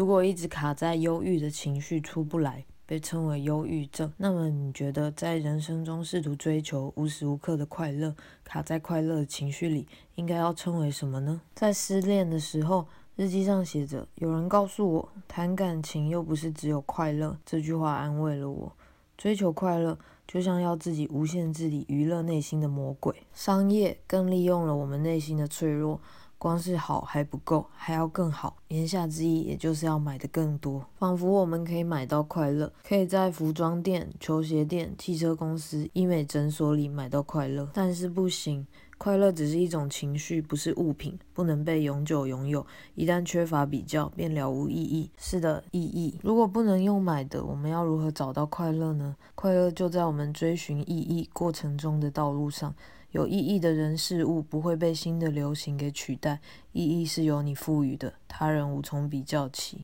如果一直卡在忧郁的情绪出不来，被称为忧郁症。那么你觉得在人生中试图追求无时无刻的快乐，卡在快乐的情绪里，应该要称为什么呢？在失恋的时候，日记上写着：“有人告诉我，谈感情又不是只有快乐。”这句话安慰了我。追求快乐，就像要自己无限制地娱乐内心的魔鬼。商业更利用了我们内心的脆弱，光是好还不够，还要更好。言下之意，也就是要买的更多。仿佛我们可以买到快乐，可以在服装店、球鞋店、汽车公司、医美诊所里买到快乐，但是不行。快乐只是一种情绪，不是物品，不能被永久拥有。一旦缺乏比较，便了无意义。是的，意义。如果不能用买的，我们要如何找到快乐呢？快乐就在我们追寻意义过程中的道路上。有意义的人事物不会被新的流行给取代，意义是由你赋予的，他人无从比较起。